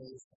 organization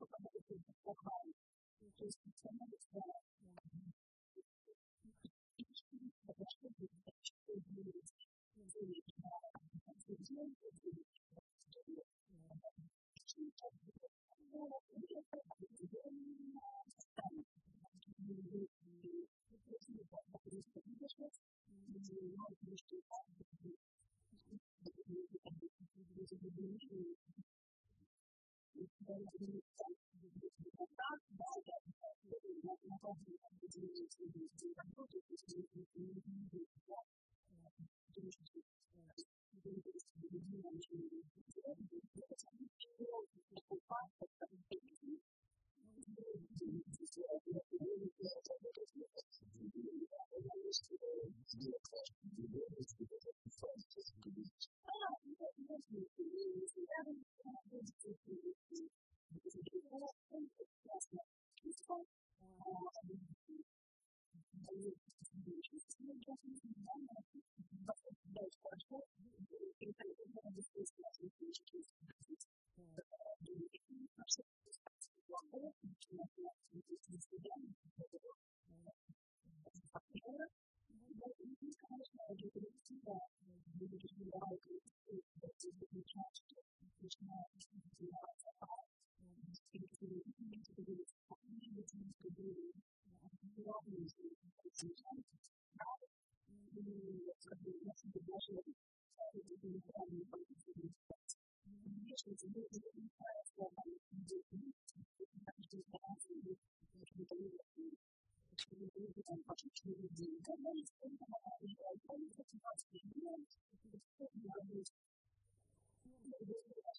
på hva det er å ha en Thank you. 나 도. much less resistance to them. Even for community governments, they have a very difficult to be able to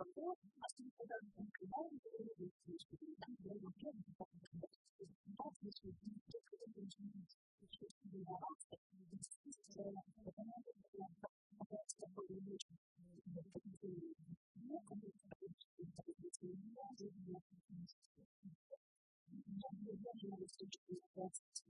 verboten, was die Kinder im Glauben irgendwie nicht dann werden wir geben. Das ist auch nicht für die, das ist für die, ich möchte die herausfinden, das ist ja eine Veränderung, aber es ist ja wohl nicht, die wir können sehen. Nur kann ich das nicht, das ist ja nur so, wie wir das nicht sehen. Und dann wird ja nur das Stück, das ist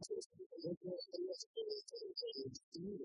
Entonces, por ejemplo, hay las que están en el destino,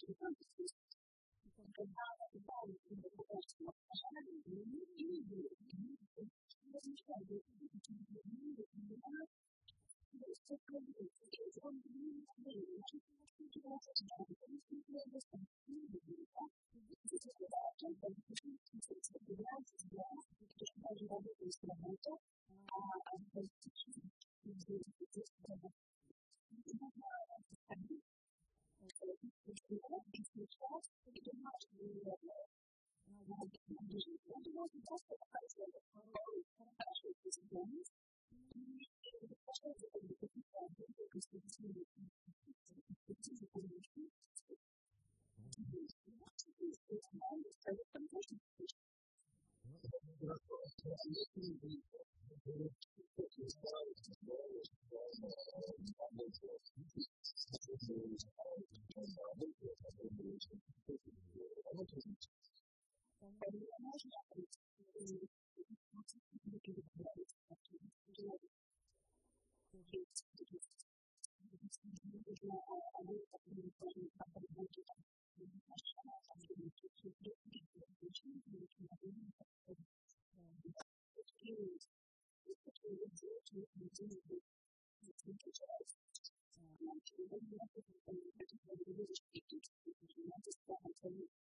to understand Jesus. Thank you. to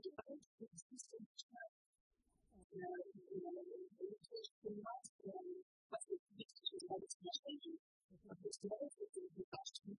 die Welt mit diesem Stadt. Natürlich gemacht werden, was ist wichtig ist, weil es verstehen. Und das Leute, die überrascht sind,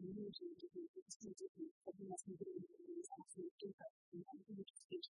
usually given extensively for the lesson given in the actual paper and the education.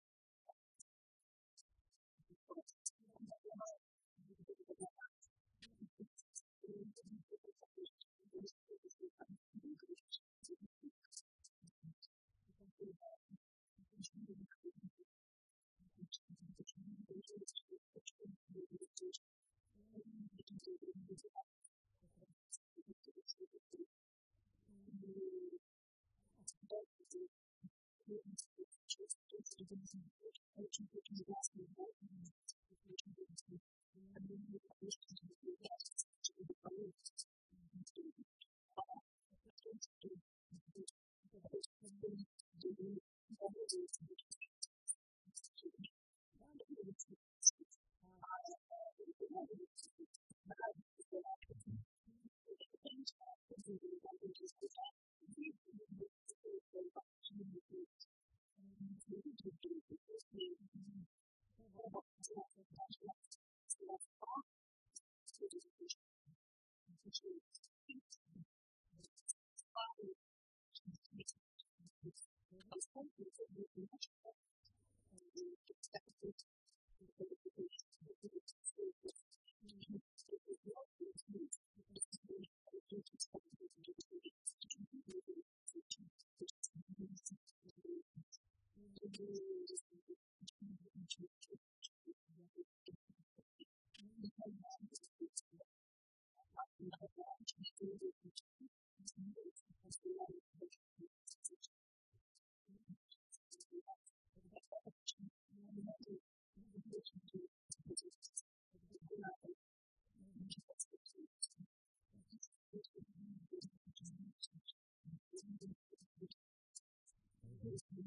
and countries that we can measure and we expected the qualifications to be able to prove that it was not the case because we had a duty to come to the students and we were able to teach the students and the students. The the and the. Thank you.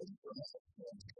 and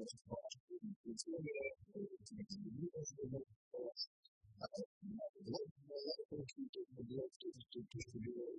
Thank you.